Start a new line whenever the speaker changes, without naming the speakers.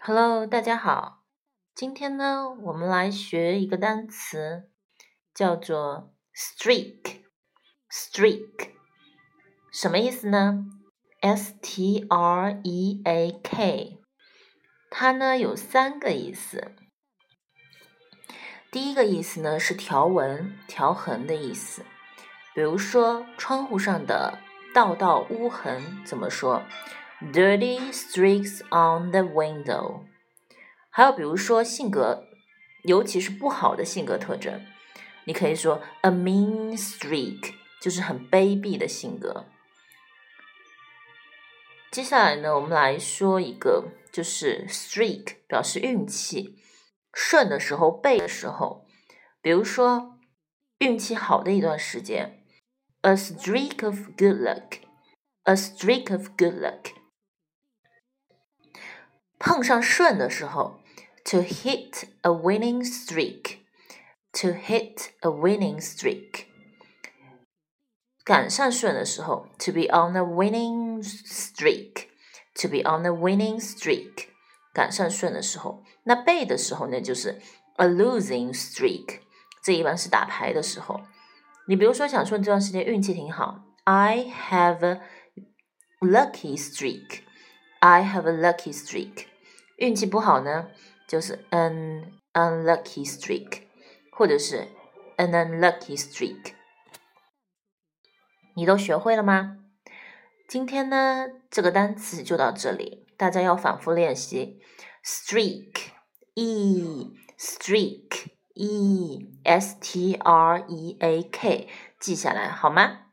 Hello，大家好。今天呢，我们来学一个单词，叫做 streak。streak 什么意思呢？S T R E A K，它呢有三个意思。第一个意思呢是条纹、条痕的意思，比如说窗户上的道道污痕，怎么说？Dirty streaks on the window。还有比如说性格，尤其是不好的性格特征，你可以说 a mean streak，就是很卑鄙的性格。接下来呢，我们来说一个，就是 streak 表示运气顺的时候、背的时候，比如说运气好的一段时间，a streak of good luck，a streak of good luck。碰上顺的时候，to hit a winning streak，to hit a winning streak。赶上顺的时候，to be on a winning streak，to be on a winning streak。赶上顺的时候，那背的时候呢，就是 a losing streak。这一般是打牌的时候。你比如说，想说你这段时间运气挺好，I have a lucky streak。 I have a lucky streak。运气不好呢，就是 an unlucky streak，或者是 an unlucky streak。你都学会了吗？今天呢，这个单词就到这里，大家要反复练习。streak，e，streak，e，s t r e a k，记下来好吗？